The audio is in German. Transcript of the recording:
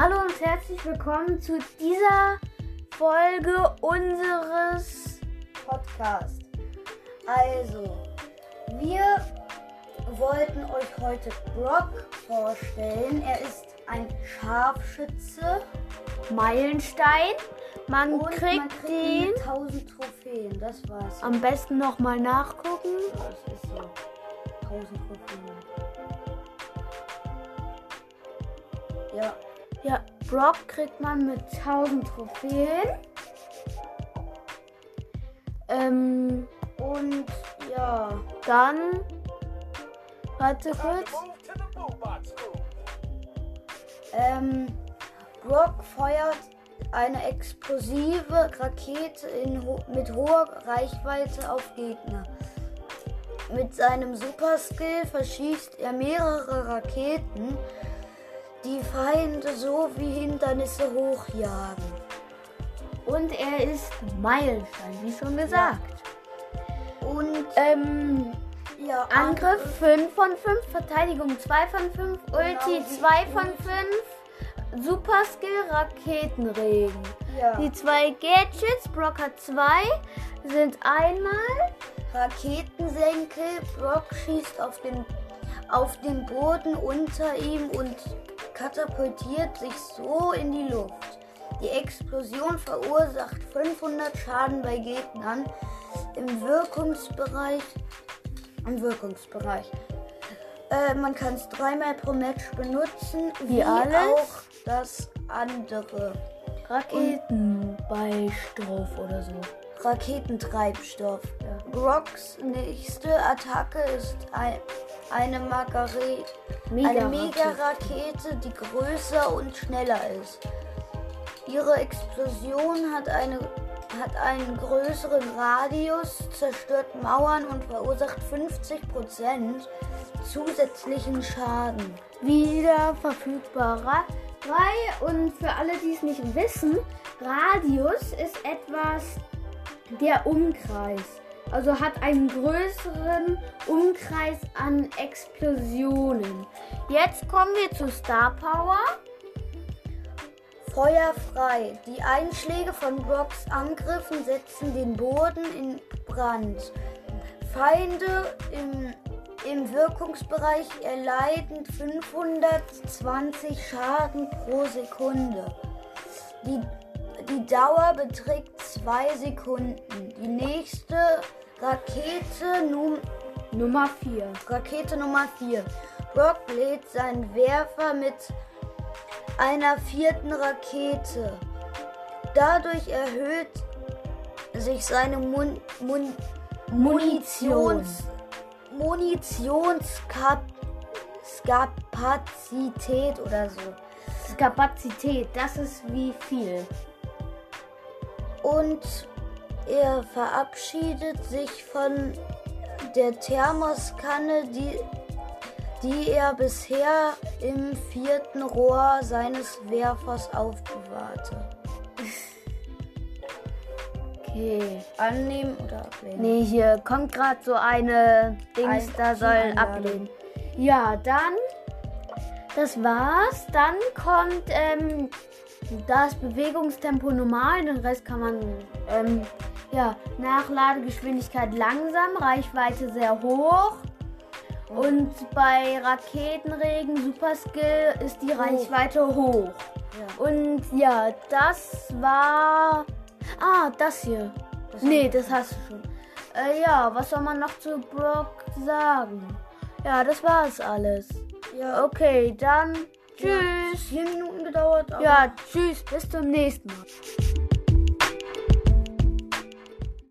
Hallo und herzlich willkommen zu dieser Folge unseres Podcast. Also, wir wollten euch heute Brock vorstellen. Er ist ein Scharfschütze Meilenstein. Man und kriegt man kriegt den ihn mit 1000 Trophäen. Das war's. am besten nochmal nachgucken. Das ist so. 1000 Trophäen. Ja, Ja, Brock kriegt man mit 1000 Trophäen. Ähm, und ja, dann. Warte kurz. Ähm, Brock feuert eine explosive Rakete ho mit hoher Reichweite auf Gegner. Mit seinem Superskill verschießt er mehrere Raketen, die Feinde so wie Hindernisse hochjagen. Und er ist Meilenstein, wie schon gesagt. Und Ähm, ja, Angriff 5 von 5, Verteidigung 2 von 5, Ulti wie 2 von 5, Superskill Raketenregen. Ja, Die zwei Gadgets, Brock hat 2, sind einmal Raketensenkel. Brock schießt auf den, auf den Boden unter ihm und katapultiert sich so in die Luft. Die Explosion verursacht 500 Schaden bei Gegnern im Wirkungsbereich. Im Wirkungsbereich. Äh, man kann es dreimal pro Match benutzen, wie, alles? auch das andere. Raketenbeistoff oder so. Raketentreibstoff. Brocks nächste Attacke ist ein, eine Margare eine Mega-Rakete, die größer und schneller ist. Ihre Explosion hat, eine, hat einen größeren Radius, zerstört Mauern und verursacht 50% zusätzlichen Schaden. Wieder verfügbarer. Drei und für alle, die es nicht wissen, Radius ist etwas der Umkreis. Also hat einen größeren Umkreis an Explosionen. Jetzt kommen wir zu Star Power. Feuer frei. Die Einschläge von Brocks Angriffen setzen den Boden in Brand. Feinde im, im Wirkungsbereich erleiden 520 Schaden pro Sekunde. Die, die Dauer beträgt 2 Sekunden. Die nächste Rakete Num Nummer 4. Rakete Nummer 4. Brock lädt seinen Werfer mit einer vierten Rakete. Dadurch erhöht sich seine Mun Mun Munitions Munitionskapazität oder so. Kapazität, das ist wie viel. Und er verabschiedet sich von der Thermoskanne, die, die er bisher im vierten Rohr seines Werfers aufbewahrte. Okay. Annehmen oder ablehnen? Nee, hier kommt gerade so eine Dings, Ein- da soll ablehnen. Ja, dann, das war's. Dann kommt ähm, das Bewegungstempo normal, den Rest kann man, ähm, ja, Nachladegeschwindigkeit langsam, Reichweite sehr hoch. Und bei Raketenregen Superskill ist die Reichweite hoch. Ja. Und ja, das war. Ah, das hier. Das nee, das hast du schon. Äh, ja, was soll man noch zu Brock sagen? Ja, das war's alles. Ja, Okay, dann tschüss. vier Minuten gedauert. Ja, tschüss, bis zum nächsten Mal.